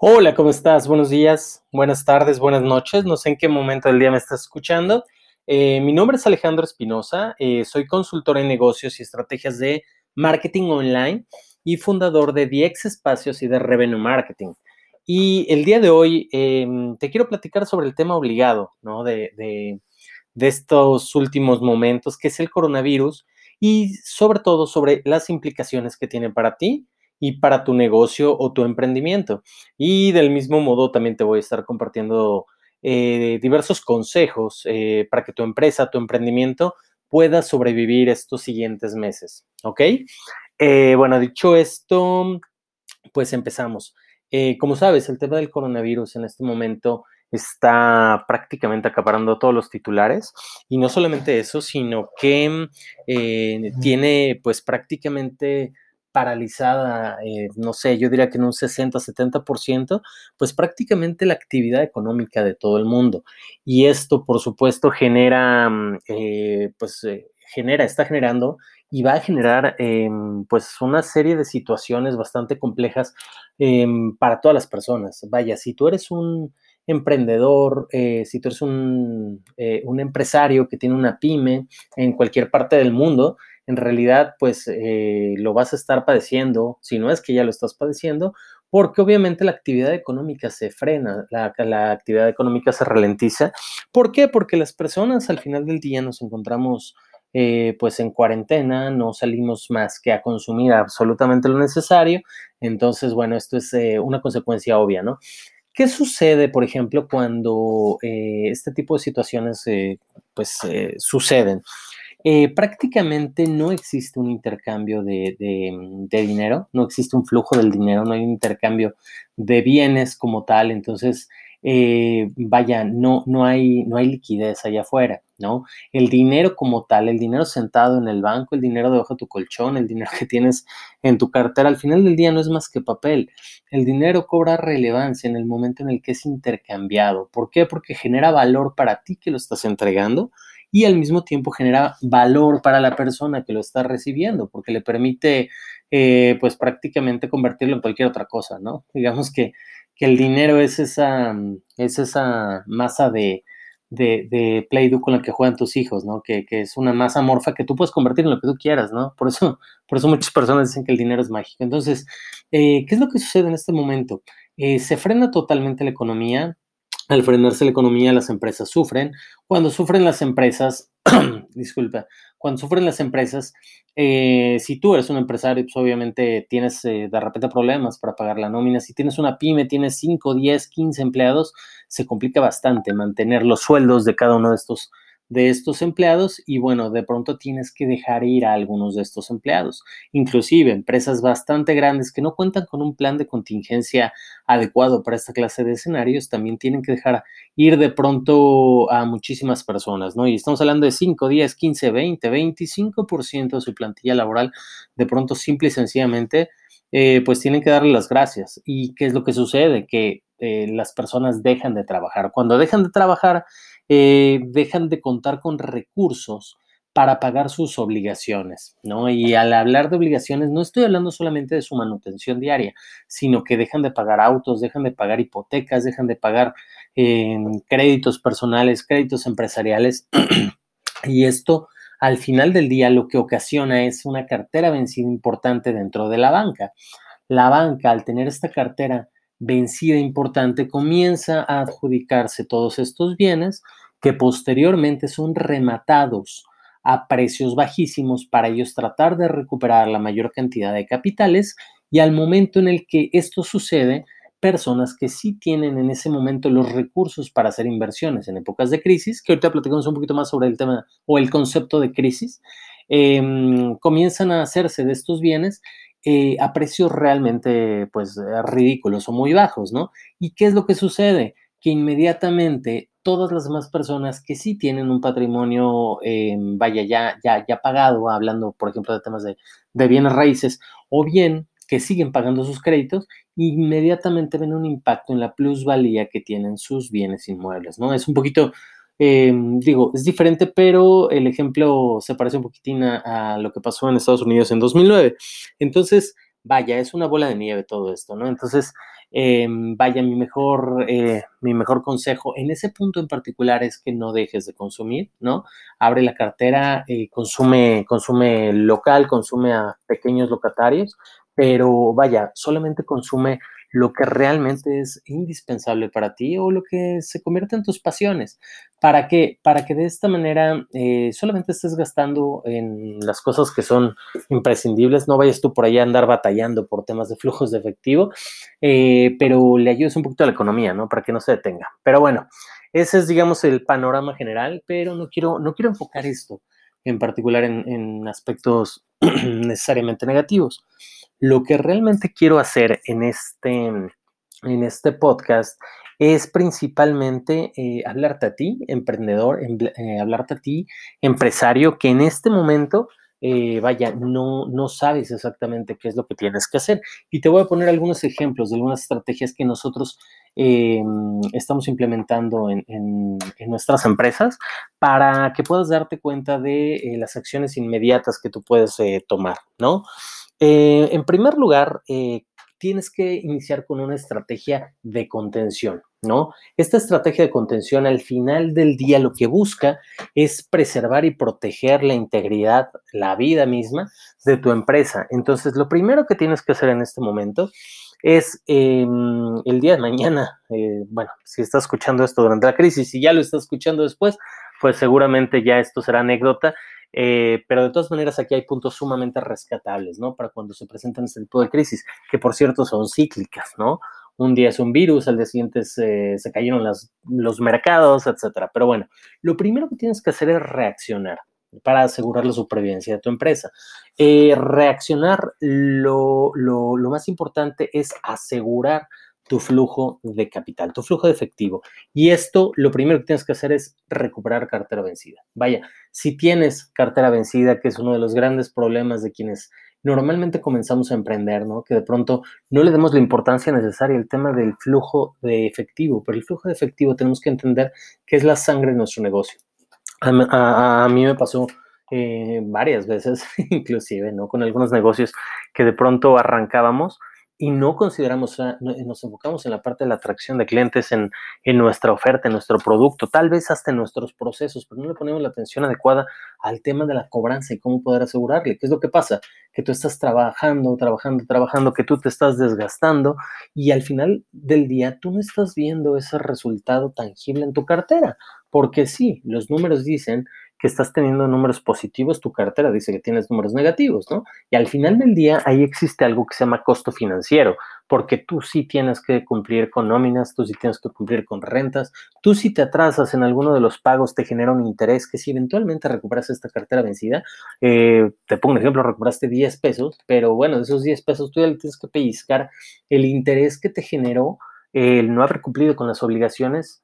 Hola, ¿cómo estás? Buenos días, buenas tardes, buenas noches. No sé en qué momento del día me estás escuchando. Eh, mi nombre es Alejandro Espinosa, eh, soy consultor en negocios y estrategias de marketing online y fundador de DX Espacios y de Revenue Marketing. Y el día de hoy em, te quiero platicar sobre el tema obligado, ¿no? De, de, de estos últimos momentos, que es el coronavirus, y sobre todo sobre las implicaciones que tiene para ti y para tu negocio o tu emprendimiento. Y del mismo modo también te voy a estar compartiendo eh, diversos consejos eh, para que tu empresa, tu emprendimiento pueda sobrevivir estos siguientes meses. ¿Ok? Eh, bueno, dicho esto, pues empezamos. como sabes, el tema del coronavirus en este momento está prácticamente acaparando todos los titulares y no solamente eso, sino que tiene pues prácticamente paralizada, eh, no sé, yo diría que en un 60-70%, pues prácticamente la actividad económica de todo el mundo. Y esto, por supuesto, genera, mm, eh, pues, eh, genera, está generando y va a generar, em, pues, una serie de situaciones bastante complejas em, para todas las personas. Vaya, si tú eres un emprendedor, si tú eres un, un empresario que tiene una pyme en cualquier parte del mundo, en realidad pues eh, lo vas a estar padeciendo, si no es que ya lo estás padeciendo, porque obviamente la actividad económica se frena, la, actividad económica se ralentiza. ¿Por qué? Porque las personas al final del día nos encontramos eh, pues en cuarentena, no salimos más que a consumir absolutamente lo necesario. Entonces, bueno, esto es eh, una consecuencia obvia, ¿no? ¿Qué sucede, por ejemplo, cuando este tipo de situaciones pues suceden? Eh, prácticamente no existe un intercambio de, dinero, no existe un flujo del dinero, no hay un intercambio de bienes como tal, entonces, eh, vaya, no, no, hay, no hay liquidez allá afuera, ¿no? El dinero como tal, el dinero sentado en el banco, el dinero debajo de tu colchón, el dinero que tienes en tu cartera, al final del día no es más que papel. El dinero cobra relevancia en el momento en el que es intercambiado. ¿Por qué? Porque genera valor para ti que lo estás entregando y al mismo tiempo genera valor para la persona que lo está recibiendo, porque le permite, eh, pues prácticamente convertirlo en cualquier otra cosa, ¿no? Digamos que, el dinero es esa, es esa masa de, de, Play-Doh con la que juegan tus hijos, ¿no? Que, es una masa morfa que tú puedes convertir en lo que tú quieras, ¿no? Por eso, por eso muchas personas dicen que el dinero es mágico. Entonces, eh, ¿qué es lo que sucede en este momento? Eh, se frena totalmente la economía, al frenarse la economía, las empresas sufren. Cuando sufren las empresas, disculpa, cuando sufren las empresas, eh, si tú eres un empresario, pues obviamente tienes eh, de repente problemas para pagar la nómina. Si tienes una pyme, tienes 5, 10, 15 empleados, se complica bastante mantener los sueldos de cada uno de estos de estos empleados y bueno, de pronto tienes que dejar ir a algunos de estos empleados. Inclusive empresas bastante grandes que no cuentan con un plan de contingencia adecuado para esta clase de escenarios también tienen que dejar ir de pronto a muchísimas personas, ¿no? Y estamos hablando de 5, 10, 15, 20, 25% de su plantilla laboral, de pronto simple y sencillamente, eh, pues tienen que darle las gracias. ¿Y qué es lo que sucede? Que eh, las personas dejan de trabajar. Cuando dejan de trabajar, eh, dejan de contar con recursos para pagar sus obligaciones, ¿no? Y al hablar de obligaciones, no estoy hablando solamente de su manutención diaria, sino que dejan de pagar autos, dejan de pagar hipotecas, dejan de pagar em, créditos personales, créditos empresariales. y esto, al final del día, lo que ocasiona es una cartera vencida importante dentro de la banca. La banca, al tener esta cartera vencida importante, comienza a adjudicarse todos estos bienes que posteriormente son rematados a precios bajísimos para ellos tratar de recuperar la mayor cantidad de capitales y al momento en el que esto sucede, personas que sí tienen en ese momento los recursos para hacer inversiones en épocas de crisis, que ahorita platicamos un poquito más sobre el tema o el concepto de crisis, em, comienzan a hacerse de estos bienes eh, a precios realmente pues ridículos o muy bajos, ¿no? ¿Y qué es lo que sucede? Que inmediatamente todas las demás personas que sí tienen un patrimonio, eh, vaya, ya, ya, ya pagado, hablando, por ejemplo, de temas de, bienes raíces, o bien que siguen pagando sus créditos, inmediatamente ven un impacto en la plusvalía que tienen sus bienes inmuebles, ¿no? Es un poquito eh, digo, es diferente, pero el ejemplo se parece un poquitín a, lo que pasó en Estados Unidos en 2009. Entonces, vaya, es una bola de nieve todo esto, ¿no? Entonces, em, vaya, mi mejor, eh, mi mejor consejo en ese punto en particular es que no dejes de consumir, ¿no? Abre la cartera, eh, consume, consume local, consume a pequeños locatarios, pero vaya, solamente consume lo que realmente es indispensable para ti o lo que se convierte en tus pasiones. ¿Para que Para que de esta manera eh, solamente estés gastando en las cosas que son imprescindibles, no vayas tú por allá a andar batallando por temas de flujos de efectivo, eh, pero le ayudes un poquito a la economía, ¿no? Para que no se detenga. Pero bueno, ese es, digamos, el panorama general, pero no quiero, no quiero enfocar esto en particular en, en aspectos necesariamente negativos. Lo que realmente quiero hacer en este, en este podcast es principalmente eh, hablarte a ti, emprendedor, eh, hablarte a ti, empresario, que en este momento, eh, vaya, no, no sabes exactamente qué es lo que tienes que hacer. Y te voy a poner algunos ejemplos de algunas estrategias que nosotros estamos implementando en, en, nuestras empresas para que puedas darte cuenta de las acciones inmediatas que tú puedes tomar, ¿no? Eh, en primer lugar, eh, tienes que iniciar con una estrategia de contención, ¿no? Esta estrategia de contención al final del día lo que busca es preservar y proteger la integridad, la vida misma de tu empresa. Entonces, lo primero que tienes que hacer en este momento es em, el día de mañana, eh, bueno, si estás escuchando esto durante la crisis, y ya lo estás escuchando después, pues seguramente ya esto será anécdota. Eh, pero de todas maneras aquí hay puntos sumamente rescatables, ¿no? Para cuando se presentan este tipo de crisis, que por cierto son cíclicas, ¿no? Un día es un virus, al día siguiente se, cayeron los mercados, etcétera. Pero bueno, lo primero que tienes que hacer es reaccionar para asegurar la supervivencia de tu empresa. Eh, reaccionar, lo, lo más importante es asegurar tu flujo de capital, tu flujo de efectivo. Y esto, lo primero que tienes que hacer es recuperar cartera vencida. Vaya, si tienes cartera vencida, que es uno de los grandes problemas de quienes normalmente comenzamos a emprender, ¿no? Que de pronto no le demos la importancia necesaria al tema del flujo de efectivo, pero el flujo de efectivo tenemos que entender que es la sangre de nuestro negocio. A, mí me pasó eh, varias veces, inclusive, ¿no? Con algunos negocios que de pronto arrancábamos y no consideramos, nos enfocamos en la parte de la atracción de clientes, en, nuestra oferta, en nuestro producto, tal vez hasta en nuestros procesos, pero no le ponemos la atención adecuada al tema de la cobranza y cómo poder asegurarle. ¿Qué es lo que pasa? Que tú estás trabajando, trabajando, trabajando, que tú te estás desgastando y al final del día tú no estás viendo ese resultado tangible en tu cartera, porque sí, los números dicen que estás teniendo números positivos, tu cartera dice que tienes números negativos, ¿no? Y al final del día ahí existe algo que se llama costo financiero, porque tú sí tienes que cumplir con nóminas, tú sí tienes que cumplir con rentas, tú si te atrasas en alguno de los pagos te genera un interés que si eventualmente recuperas esta cartera vencida, eh, te pongo un ejemplo, recuperaste 10 pesos, pero bueno, de esos 10 pesos tú ya le tienes que pellizcar el interés que te generó el no haber cumplido con las obligaciones,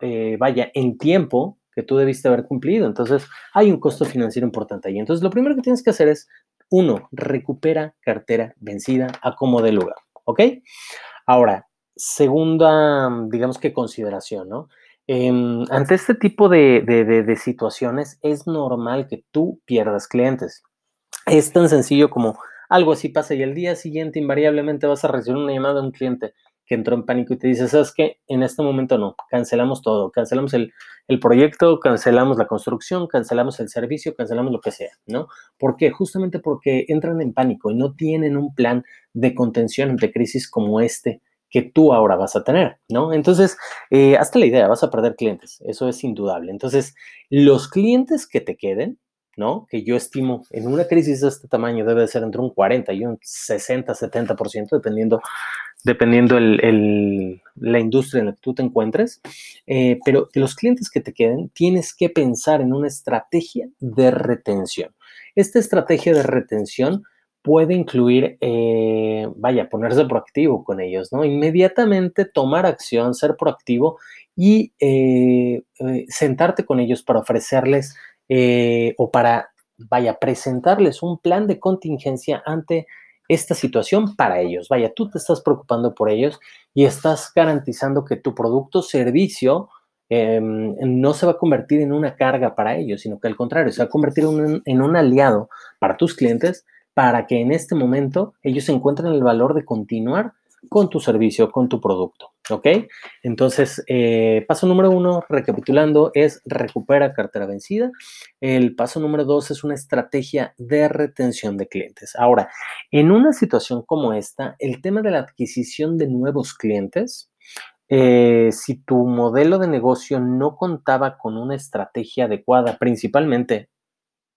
eh, vaya, en tiempo que tú debiste haber cumplido. Entonces, hay un costo financiero importante ahí. Entonces, lo primero que tienes que hacer es, uno, recupera cartera vencida a como de lugar, ¿ok? Ahora, segunda, digamos que consideración, ¿no? Em, ante este tipo de, situaciones, es normal que tú pierdas clientes. Es tan sencillo como algo así pasa y el día siguiente invariablemente vas a recibir una llamada de un cliente que entró en pánico y te dice, ¿sabes qué? En este momento no, cancelamos todo, cancelamos el, proyecto, cancelamos la construcción, cancelamos el servicio, cancelamos lo que sea, ¿no? ¿Por qué? Justamente porque entran en pánico y no tienen un plan de contención ante crisis como este que tú ahora vas a tener, ¿no? Entonces, eh, hasta la idea, vas a perder clientes, eso es indudable. Entonces, los clientes que te queden, ¿no? Que yo estimo en una crisis de este tamaño debe de ser entre un 40 y un 60, 70%, dependiendo dependiendo el, la industria en la que tú te encuentres, eh, pero los clientes que te queden, tienes que pensar en una estrategia de retención. Esta estrategia de retención puede incluir, eh, vaya, ponerse proactivo con ellos, ¿no? Inmediatamente tomar acción, ser proactivo y eh, sentarte con ellos para ofrecerles o para, vaya, presentarles un plan de contingencia ante esta situación para ellos. Vaya, tú te estás preocupando por ellos y estás garantizando que tu producto o servicio em, no se va a convertir en una carga para ellos, sino que al contrario, se va a convertir en un aliado para tus clientes para que en este momento ellos encuentren el valor de continuar con tu servicio, con tu producto. ¿Ok? Entonces, eh, paso número uno, recapitulando, es recupera cartera vencida. El paso número dos es una estrategia de retención de clientes. Ahora, en una situación como esta, el tema de la adquisición de nuevos clientes, eh, si tu modelo de negocio no contaba con una estrategia adecuada, principalmente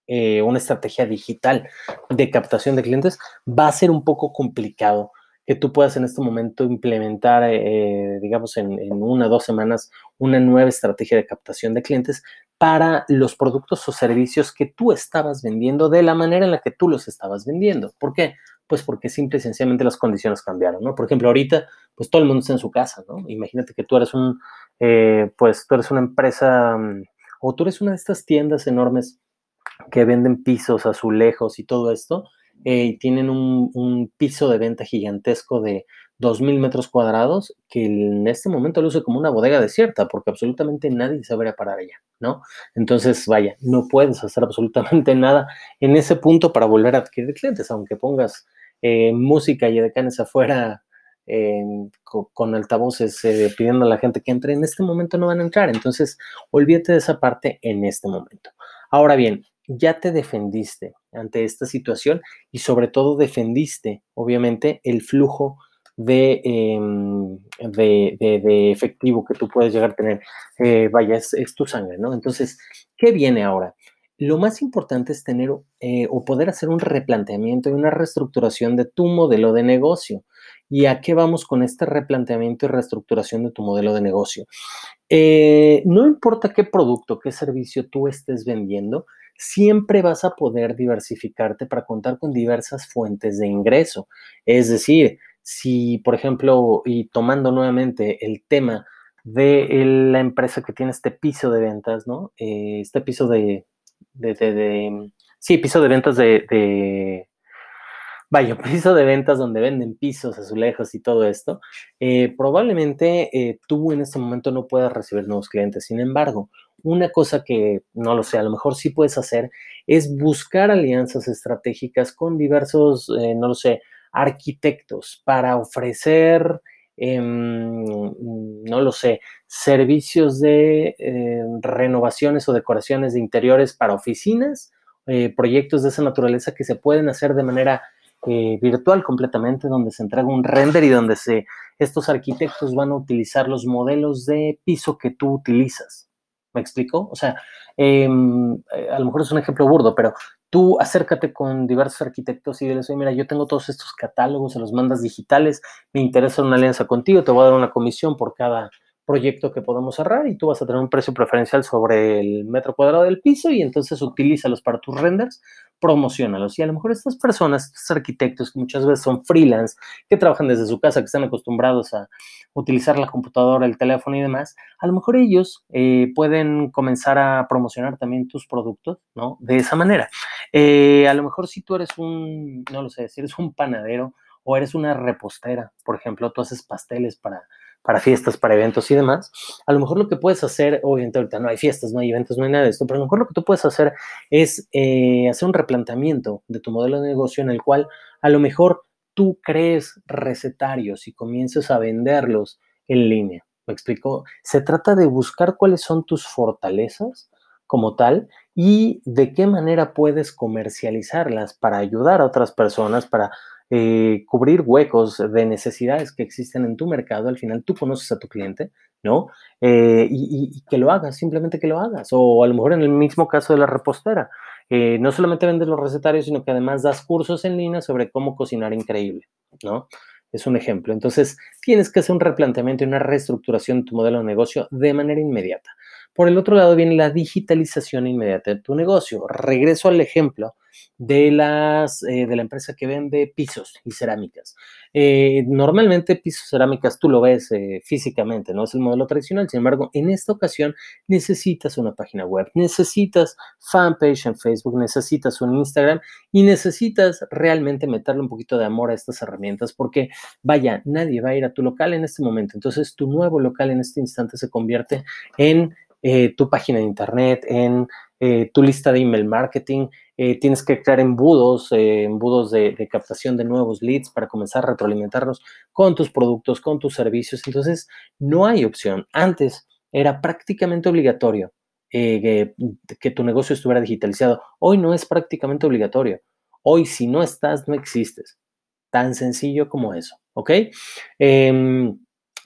eh, una estrategia digital de captación de clientes, va a ser un poco complicado que tú puedas en este momento implementar, eh, digamos, en, una o dos semanas, una nueva estrategia de captación de clientes para los productos o servicios que tú estabas vendiendo de la manera en la que tú los estabas vendiendo. ¿Por qué? Pues porque simple y sencillamente las condiciones cambiaron, ¿no? Por ejemplo, ahorita, pues todo el mundo está en su casa, ¿no? Imagínate que tú eres un, eh, pues tú eres una empresa mm, o tú eres una de estas tiendas enormes que venden pisos, azulejos y todo esto, eh, tienen un, piso de venta gigantesco de 2.000 metros cuadrados que en este momento luce como una bodega desierta porque absolutamente nadie se parar allá, ¿no? Entonces, vaya, no puedes hacer absolutamente nada en ese punto para volver a adquirir clientes, aunque pongas eh, música y decanes afuera con, altavoces eh, pidiendo a la gente que entre, en este momento no van a entrar. Entonces, olvídate de esa parte en este momento. Ahora bien, ya te defendiste ante esta situación y sobre todo defendiste, obviamente, el flujo em, de, de, efectivo que tú puedes llegar a tener. Eh, vaya, es, tu sangre, ¿no? Entonces, ¿qué viene ahora? Lo más importante es tener eh, o poder hacer un replanteamiento y una reestructuración de tu modelo de negocio. ¿Y a qué vamos con este replanteamiento y reestructuración de tu modelo de negocio? Eh, no importa qué producto, qué servicio tú estés vendiendo, siempre vas a poder diversificarte para contar con diversas fuentes de ingreso. Es decir, si, por ejemplo, y tomando nuevamente el tema de la empresa que tiene este piso de ventas, ¿no? Eh, este piso de, de, sí, piso de ventas de, vaya, piso de ventas donde venden pisos, azulejos y todo esto, eh, probablemente eh, tú en este momento no puedas recibir nuevos clientes. Sin embargo, una cosa que no lo sé, a lo mejor sí puedes hacer es buscar alianzas estratégicas con diversos, eh, no lo sé, arquitectos para ofrecer, em, no lo sé, servicios de eh, renovaciones o decoraciones de interiores para oficinas, eh, proyectos de esa naturaleza que se pueden hacer de manera virtual completamente, donde se entrega un render y donde se, estos arquitectos van a utilizar los modelos de piso que tú utilizas. ¿Me explico? O sea, em, eh, a lo mejor es un ejemplo burdo, pero tú acércate con diversos arquitectos y diles, mira, yo tengo todos estos catálogos, se los mandas digitales, me interesa una alianza contigo, te voy a dar una comisión por cada proyecto que podamos cerrar y tú vas a tener un precio preferencial sobre el metro cuadrado del piso y entonces utilízalos para tus renders promocionalos. Y a lo mejor estas personas, estos arquitectos que muchas veces son freelance, que trabajan desde su casa, que están acostumbrados a utilizar la computadora, el teléfono y demás, a lo mejor ellos eh, pueden comenzar a promocionar también tus productos, ¿no? De esa manera. Eh, a lo mejor si tú eres un, no lo sé, si eres un panadero o eres una repostera, por ejemplo, tú haces pasteles para para fiestas, para eventos y demás, a lo mejor lo que puedes hacer, obviamente ahorita no hay fiestas, no hay eventos, no hay nada de esto, pero a lo mejor lo que tú puedes hacer es eh, hacer un replanteamiento de tu modelo de negocio en el cual a lo mejor tú crees recetarios y comiences a venderlos en línea. ¿Me explico? Se trata de buscar cuáles son tus fortalezas como tal y de qué manera puedes comercializarlas para ayudar a otras personas, para eh, cubrir huecos de necesidades que existen en tu mercado, al final tú conoces a tu cliente, ¿no? Eh, y, que lo hagas, simplemente que lo hagas. O a lo mejor en el mismo caso de la repostera, eh, no solamente vendes los recetarios, sino que además das cursos en línea sobre cómo cocinar increíble, ¿no? Es un ejemplo. Entonces, tienes que hacer un replanteamiento y una reestructuración de tu modelo de negocio de manera inmediata. Por el otro lado viene la digitalización inmediata de tu negocio. Regreso al ejemplo de, las, eh, de la empresa que vende pisos y cerámicas. Eh, normalmente pisos cerámicas tú lo ves eh, físicamente, no es el modelo tradicional. Sin embargo, en esta ocasión necesitas una página web, necesitas fanpage en Facebook, necesitas un Instagram y necesitas realmente meterle un poquito de amor a estas herramientas porque, vaya, nadie va a ir a tu local en este momento. Entonces, tu nuevo local en este instante se convierte en tu página de internet, en tu lista de email marketing, eh, tienes que crear embudos, eh, embudos de, captación de nuevos leads para comenzar a retroalimentarlos con tus productos, con tus servicios. Entonces, no hay opción. Antes era prácticamente obligatorio que, que tu negocio estuviera digitalizado. Hoy no es prácticamente obligatorio. Hoy, si no estás, no existes. Tan sencillo como eso, ¿ok?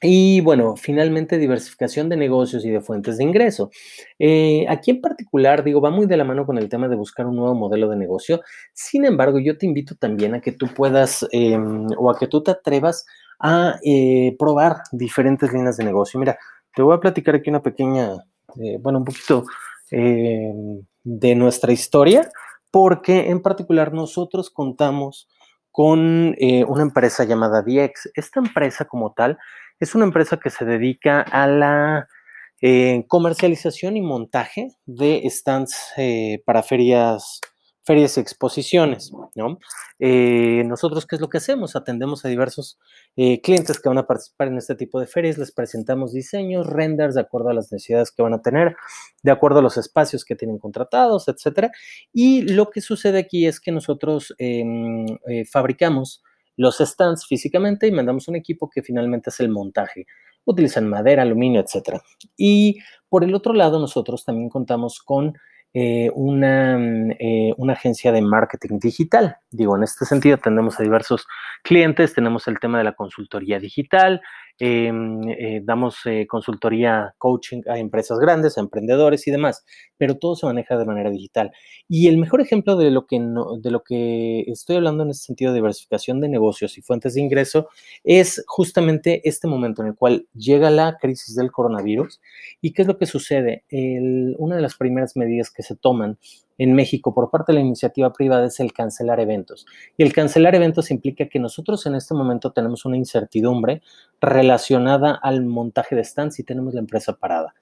Y bueno, finalmente diversificación de negocios y de fuentes de ingreso. Eh, aquí en particular, digo, va muy de la mano con el tema de buscar un nuevo modelo de negocio. Sin embargo, yo te invito también a que tú puedas eh, o a que tú te atrevas a eh, probar diferentes líneas de negocio. Mira, te voy a platicar aquí una pequeña, eh, bueno, un poquito em, de nuestra historia, porque en particular nosotros contamos con una empresa llamada DX. Esta empresa como tal es una empresa que se dedica a la eh, comercialización y montaje de stands eh, para ferias, ferias y exposiciones, ¿no? Eh, nosotros, ¿qué es lo que hacemos? Atendemos a diversos clientes que van a participar en este tipo de ferias, les presentamos diseños, renders de acuerdo a las necesidades que van a tener, de acuerdo a los espacios que tienen contratados, etcétera. Y lo que sucede aquí es que nosotros em, fabricamos los stands físicamente y mandamos un equipo que finalmente hace el montaje. Utilizan madera, aluminio, etcétera. Y por el otro lado, nosotros también contamos con eh, una, eh, una, agencia de marketing digital. Digo, en este sentido tenemos a diversos clientes, tenemos el tema de la consultoría digital, em, eh, damos eh, consultoría, coaching a empresas grandes, a emprendedores y demás, pero todo se maneja de manera digital. Y el mejor ejemplo de lo que, de lo que estoy hablando en este sentido de diversificación de negocios y fuentes de ingreso es justamente este momento en el cual llega la crisis del coronavirus. ¿Y qué es lo que sucede? El, una de las primeras medidas que se toman en México por parte de la iniciativa privada es el cancelar eventos. Y el cancelar eventos implica que nosotros en este momento tenemos una incertidumbre relacionada al montaje de stands y tenemos la empresa parada.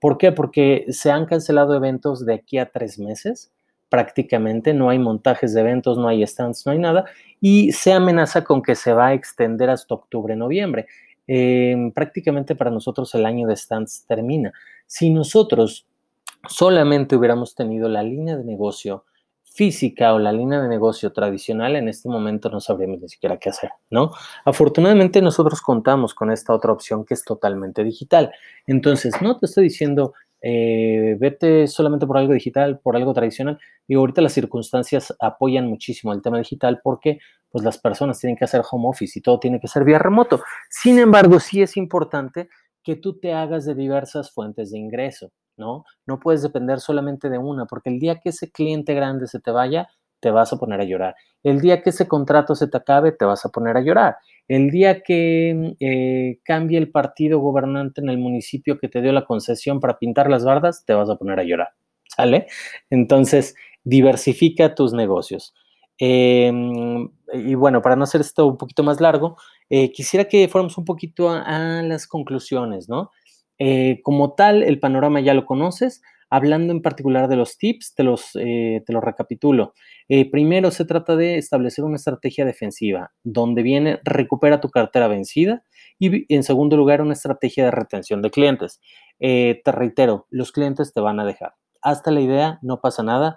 ¿Por qué? Porque se han cancelado eventos de aquí a tres meses prácticamente, no hay montajes de eventos, no hay stands, no hay nada, y se amenaza con que se va a extender hasta octubre, noviembre. Eh, prácticamente para nosotros el año de stands termina. Si nosotros solamente hubiéramos tenido la línea de negocio física o la línea de negocio tradicional, en este momento no sabríamos ni siquiera qué hacer, ¿no? Afortunadamente nosotros contamos con esta otra opción que es totalmente digital. Entonces, no te estoy diciendo, eh, vete solamente por algo digital, por algo tradicional. Y ahorita las circunstancias apoyan muchísimo el tema digital porque pues las personas tienen que hacer home office y todo tiene que ser vía remoto. Sin embargo, sí es importante que tú te hagas de diversas fuentes de ingreso. ¿No? No puedes depender solamente de una, porque el día que ese cliente grande se te vaya, te vas a poner a llorar. El día que ese contrato se te acabe, te vas a poner a llorar. El día que eh, cambie el partido gobernante en el municipio que te dio la concesión para pintar las bardas, te vas a poner a llorar. ¿Sale? Entonces, diversifica tus negocios. Eh, y bueno, para no hacer esto un poquito más largo, eh, quisiera que fuéramos un poquito a, a las conclusiones, ¿no? Eh, como tal, el panorama ya lo conoces. Hablando en particular de los tips, te los, eh, te los recapitulo. Eh, primero se trata de establecer una estrategia defensiva, donde viene recupera tu cartera vencida y en segundo lugar una estrategia de retención de clientes. te reitero, los clientes te van a dejar. Hasta la idea, no pasa nada,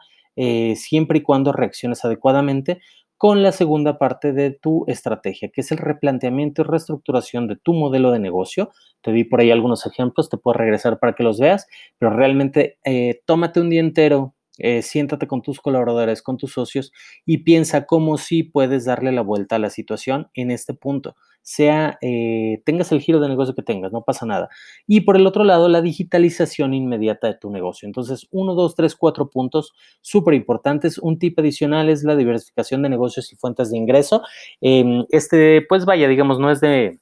siempre y cuando reacciones adecuadamente, con la segunda parte de tu estrategia, que es el replanteamiento y reestructuración de tu modelo de negocio. Te di por ahí algunos ejemplos, te puedo regresar para que los veas, pero realmente eh, tómate un día entero, eh, siéntate con tus colaboradores, con tus socios y piensa cómo sí puedes darle la vuelta a la situación en este punto sea, eh, tengas el giro de negocio que tengas, no pasa nada. Y por el otro lado, la digitalización inmediata de tu negocio. Entonces, uno, dos, tres, cuatro puntos súper importantes. Un tip adicional es la diversificación de negocios y fuentes de ingreso. Eh, este, pues vaya, digamos, no es de,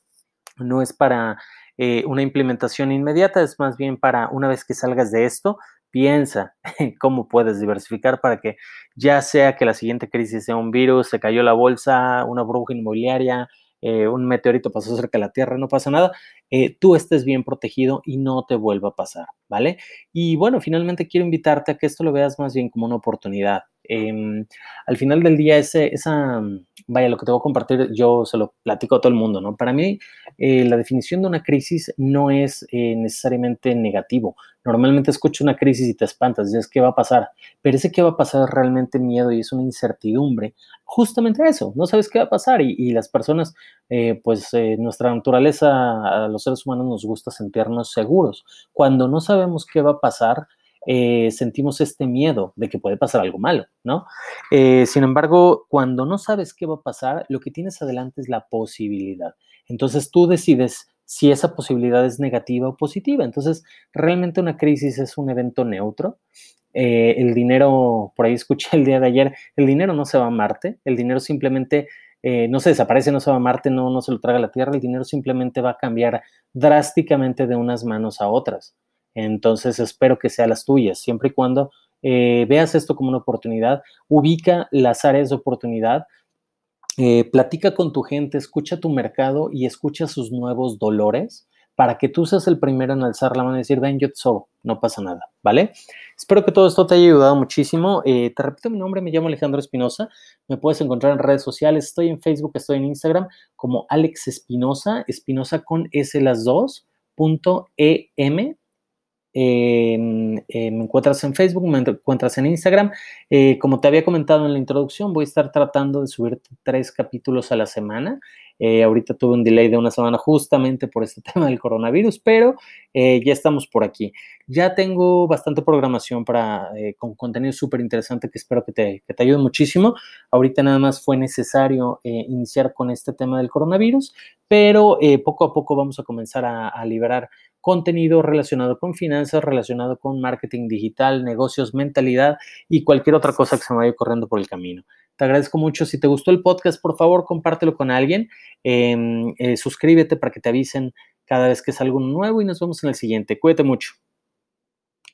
no es para eh, una implementación inmediata, es más bien para una vez que salgas de esto, piensa cómo puedes diversificar para que ya sea que la siguiente crisis sea un virus, se cayó la bolsa, una burbuja inmobiliaria, eh, un meteorito pasó cerca de la Tierra, no pasa nada, eh, tú estés bien protegido y no te vuelva a pasar, ¿vale? Y bueno, finalmente quiero invitarte a que esto lo veas más bien como una oportunidad. Em, al final del día, ese, esa, vaya, lo que te voy a compartir, yo se lo platico a todo el mundo, ¿no? Para mí, eh, la definición de una crisis no es eh, necesariamente negativo. Normalmente escucho una crisis y te espantas, dices, ¿qué va a pasar? Pero ese qué va a pasar es realmente miedo y es una incertidumbre. Justamente eso, no sabes qué va a pasar y, las personas, eh, pues nuestra naturaleza, a los seres humanos nos gusta sentirnos seguros. Cuando no sabemos qué va a pasar, eh, sentimos este miedo de que puede pasar algo malo, ¿no? Eh, sin embargo, cuando no sabes qué va a pasar, lo que tienes adelante es la posibilidad. Entonces tú decides si esa posibilidad es negativa o positiva. Entonces, realmente una crisis es un evento neutro. Eh, el dinero, por ahí escuché el día de ayer, el dinero no se va a Marte, el dinero simplemente no se desaparece, no se va a Marte, no, no se lo traga la Tierra, el dinero simplemente va a cambiar drásticamente de unas manos a otras. Entonces espero que sean las tuyas, siempre y cuando eh, veas esto como una oportunidad, ubica las áreas de oportunidad, eh, platica con tu gente, escucha tu mercado y escucha sus nuevos dolores para que tú seas el primero en alzar la mano y decir, ven, yo so, no pasa nada, ¿vale? Espero que todo esto te haya ayudado muchísimo. Eh, te repito mi nombre, me llamo Alejandro Espinosa. Me puedes encontrar en redes sociales. Estoy en Facebook, estoy en Instagram como Alex Espinosa, Espinosa con S las dos, punto EM, eh, me encuentras en Facebook, me encuentras en Instagram. Eh, como te había comentado en la introducción, voy a estar tratando de subir tres capítulos a la semana. Eh, ahorita tuve un delay de una semana justamente por este tema del coronavirus, pero ya estamos por aquí. Ya tengo bastante programación para, con contenido súper interesante que espero que te, ayude muchísimo. Ahorita nada más fue necesario iniciar con este tema del coronavirus, pero poco a poco vamos a comenzar a liberar contenido relacionado con finanzas, relacionado con marketing digital, negocios, mentalidad y cualquier otra cosa que se me vaya corriendo por el camino. Te agradezco mucho. Si te gustó el podcast, por favor, compártelo con alguien. Em, eh, suscríbete para que te avisen cada vez que salga uno nuevo y nos vemos en el siguiente. Cuídate mucho.